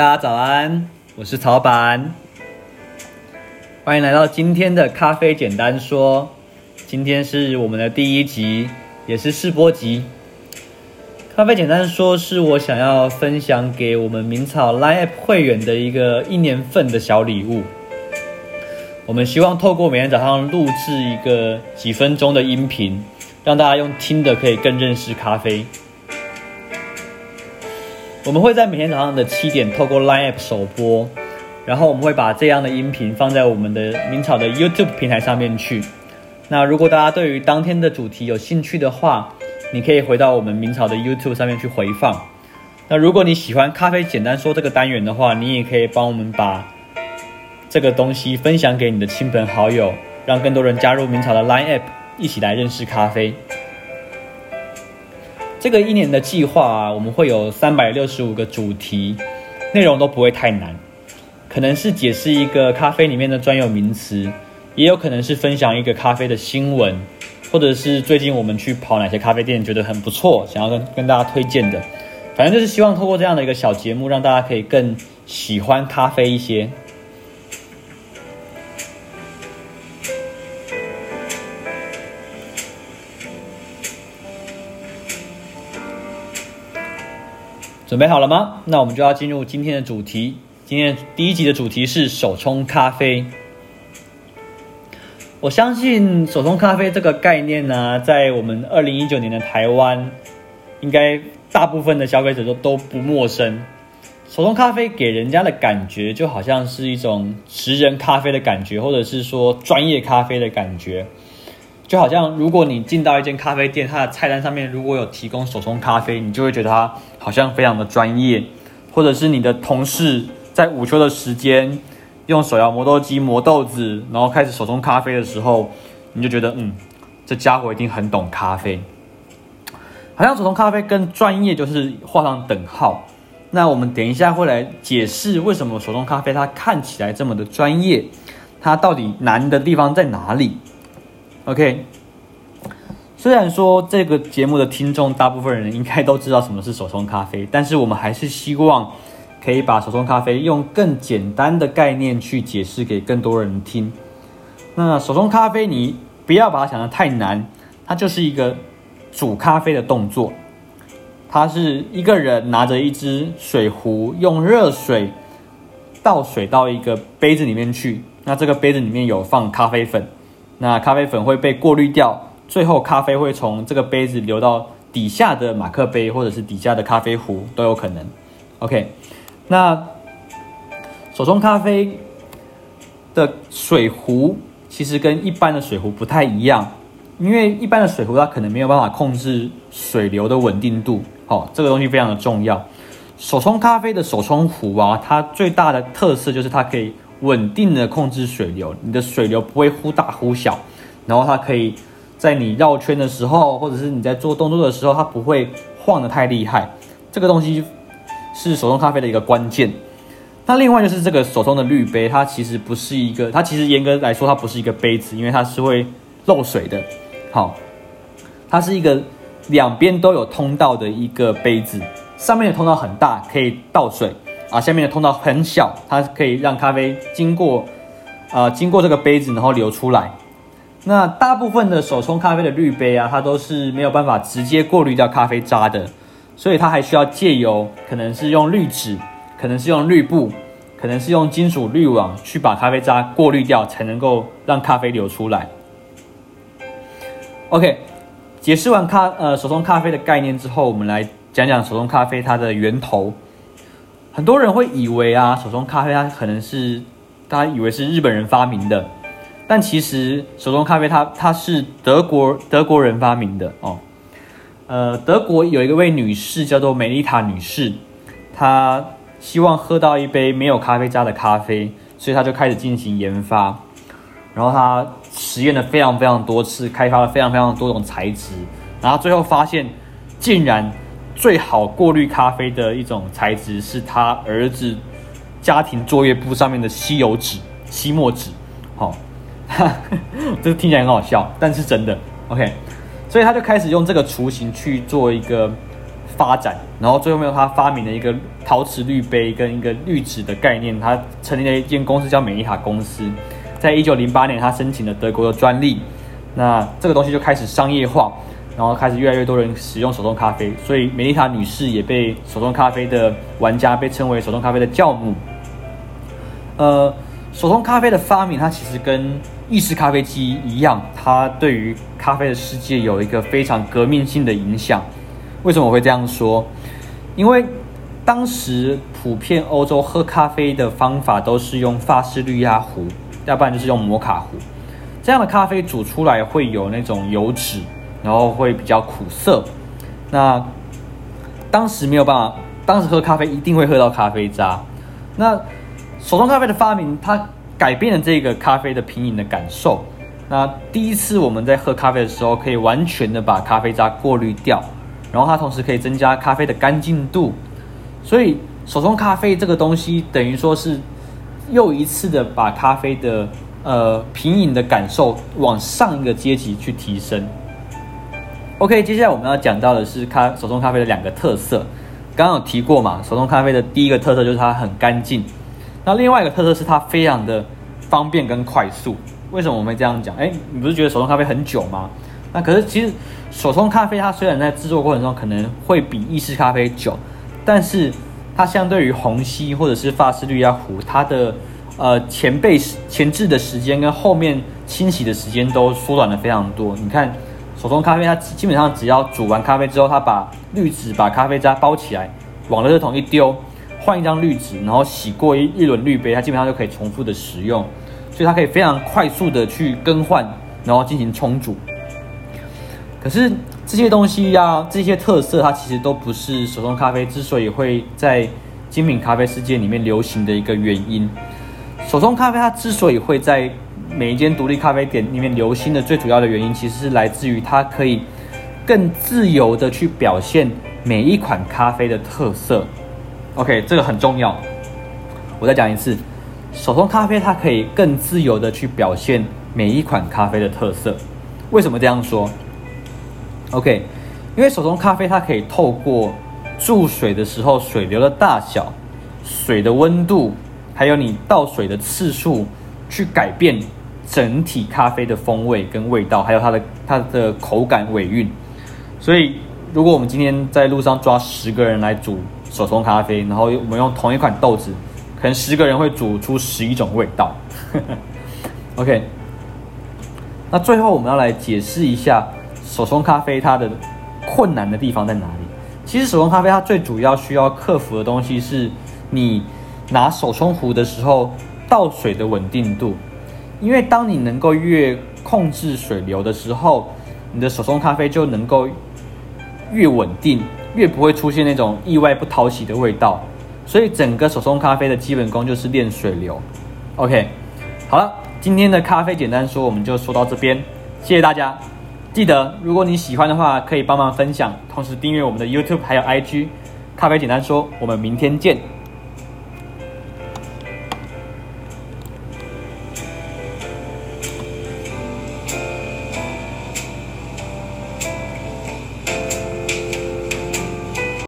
大家早安，我是曹板，欢迎来到今天的咖啡简单说。今天是我们的第一集，也是试播集。咖啡简单说是我想要分享给我们明草 Line App 会员的一个一年份的小礼物。我们希望透过每天早上录制一个几分钟的音频，让大家用听的可以更认识咖啡。我们会在每天早上的七点透过 Line App 首播，然后我们会把这样的音频放在我们的明草的 YouTube 平台上面去。那如果大家对于当天的主题有兴趣的话，你可以回到我们明草的 YouTube 上面去回放。那如果你喜欢咖啡简单说这个单元的话，你也可以帮我们把这个东西分享给你的亲朋好友，让更多人加入明草的 Line App，一起来认识咖啡。这个一年的计划啊，我们会有三百六十五个主题，内容都不会太难，可能是解释一个咖啡里面的专有名词，也有可能是分享一个咖啡的新闻，或者是最近我们去跑哪些咖啡店觉得很不错，想要跟跟大家推荐的，反正就是希望透过这样的一个小节目，让大家可以更喜欢咖啡一些。准备好了吗？那我们就要进入今天的主题。今天第一集的主题是手冲咖啡。我相信手冲咖啡这个概念呢，在我们二零一九年的台湾，应该大部分的消费者都都不陌生。手冲咖啡给人家的感觉，就好像是一种职人咖啡的感觉，或者是说专业咖啡的感觉。就好像如果你进到一间咖啡店，它的菜单上面如果有提供手冲咖啡，你就会觉得它好像非常的专业。或者是你的同事在午休的时间用手摇磨豆机磨豆子，然后开始手冲咖啡的时候，你就觉得嗯，这家伙一定很懂咖啡。好像手冲咖啡跟专业就是画上等号。那我们等一下会来解释为什么手冲咖啡它看起来这么的专业，它到底难的地方在哪里？OK，虽然说这个节目的听众大部分人应该都知道什么是手冲咖啡，但是我们还是希望可以把手冲咖啡用更简单的概念去解释给更多人听。那手冲咖啡你不要把它想得太难，它就是一个煮咖啡的动作。它是一个人拿着一只水壶，用热水倒水到一个杯子里面去，那这个杯子里面有放咖啡粉。那咖啡粉会被过滤掉，最后咖啡会从这个杯子流到底下的马克杯或者是底下的咖啡壶都有可能。OK，那手冲咖啡的水壶其实跟一般的水壶不太一样，因为一般的水壶它可能没有办法控制水流的稳定度，好，这个东西非常的重要。手冲咖啡的手冲壶啊，它最大的特色就是它可以。稳定的控制水流，你的水流不会忽大忽小，然后它可以在你绕圈的时候，或者是你在做动作的时候，它不会晃得太厉害。这个东西是手冲咖啡的一个关键。那另外就是这个手冲的滤杯，它其实不是一个，它其实严格来说它不是一个杯子，因为它是会漏水的。好，它是一个两边都有通道的一个杯子，上面的通道很大，可以倒水。啊，下面的通道很小，它可以让咖啡经过，呃，经过这个杯子，然后流出来。那大部分的手冲咖啡的滤杯啊，它都是没有办法直接过滤掉咖啡渣的，所以它还需要借由可能是用滤纸，可能是用滤布，可能是用金属滤网去把咖啡渣过滤掉，才能够让咖啡流出来。OK，解释完咖呃手冲咖啡的概念之后，我们来讲讲手冲咖啡它的源头。很多人会以为啊，手冲咖啡它可能是大家以为是日本人发明的，但其实手冲咖啡它它是德国德国人发明的哦。呃，德国有一个位女士叫做梅丽塔女士，她希望喝到一杯没有咖啡渣的咖啡，所以她就开始进行研发，然后她实验了非常非常多次，开发了非常非常多种材质，然后最后发现竟然。最好过滤咖啡的一种材质是他儿子家庭作业簿上面的吸油纸、吸墨纸。好，这听起来很好笑，但是真的。OK，所以他就开始用这个雏形去做一个发展，然后最后面他发明了一个陶瓷滤杯跟一个滤纸的概念，他成立了一间公司叫美丽塔公司，在一九零八年他申请了德国的专利，那这个东西就开始商业化，然后开始越来越多人使用手动咖啡，所以美丽塔女士也被手动咖啡的玩家被称为手动咖啡的教母。呃，手动咖啡的发明，它其实跟意式咖啡机一样，它对于咖啡的世界有一个非常革命性的影响。为什么我会这样说？因为当时普遍欧洲喝咖啡的方法都是用法式滤压壶，要不然就是用摩卡壶。这样的咖啡煮出来会有那种油脂，然后会比较苦涩。那当时没有办法，当时喝咖啡一定会喝到咖啡渣。那手冲咖啡的发明，它改变了这个咖啡的品饮的感受。那第一次我们在喝咖啡的时候，可以完全的把咖啡渣过滤掉，然后它同时可以增加咖啡的干净度。所以手冲咖啡这个东西，等于说是又一次的把咖啡的呃品饮的感受往上一个阶级去提升。OK，接下来我们要讲到的是咖手冲咖啡的两个特色。刚刚有提过嘛，手冲咖啡的第一个特色就是它很干净。那另外一个特色是它非常的方便跟快速。为什么我们会这样讲？哎，你不是觉得手冲咖啡很久吗？那可是其实手冲咖啡它虽然在制作过程中可能会比意式咖啡久，但是它相对于虹吸或者是法式滤压壶，它的呃前备前置的时间跟后面清洗的时间都缩短了非常多。你看手冲咖啡，它基本上只要煮完咖啡之后，它把滤纸把咖啡渣包起来，往垃圾桶一丢。换一张滤纸，然后洗过一一轮滤杯，它基本上就可以重复的使用，所以它可以非常快速的去更换，然后进行冲煮。可是这些东西呀、这些特色，它其实都不是手冲咖啡之所以会在精品咖啡世界里面流行的一个原因。手冲咖啡它之所以会在每一间独立咖啡店里面流行的最主要的原因，其实是来自于它可以更自由的去表现每一款咖啡的特色。OK，这个很重要。我再讲一次，手冲咖啡它可以更自由的去表现每一款咖啡的特色。为什么这样说？OK，因为手冲咖啡它可以透过注水的时候水流的大小、水的温度，还有你倒水的次数，去改变整体咖啡的风味跟味道，还有它的它的口感尾韵。所以，如果我们今天在路上抓十个人来煮。手冲咖啡，然后我们用同一款豆子，可能十个人会煮出十一种味道。OK，那最后我们要来解释一下手冲咖啡它的困难的地方在哪里？其实手冲咖啡它最主要需要克服的东西是，你拿手冲壶的时候倒水的稳定度，因为当你能够越控制水流的时候，你的手冲咖啡就能够越稳定。越不会出现那种意外不讨喜的味道，所以整个手冲咖啡的基本功就是练水流。OK，好了，今天的咖啡简单说我们就说到这边，谢谢大家。记得如果你喜欢的话，可以帮忙分享，同时订阅我们的 YouTube 还有 IG。咖啡简单说，我们明天见。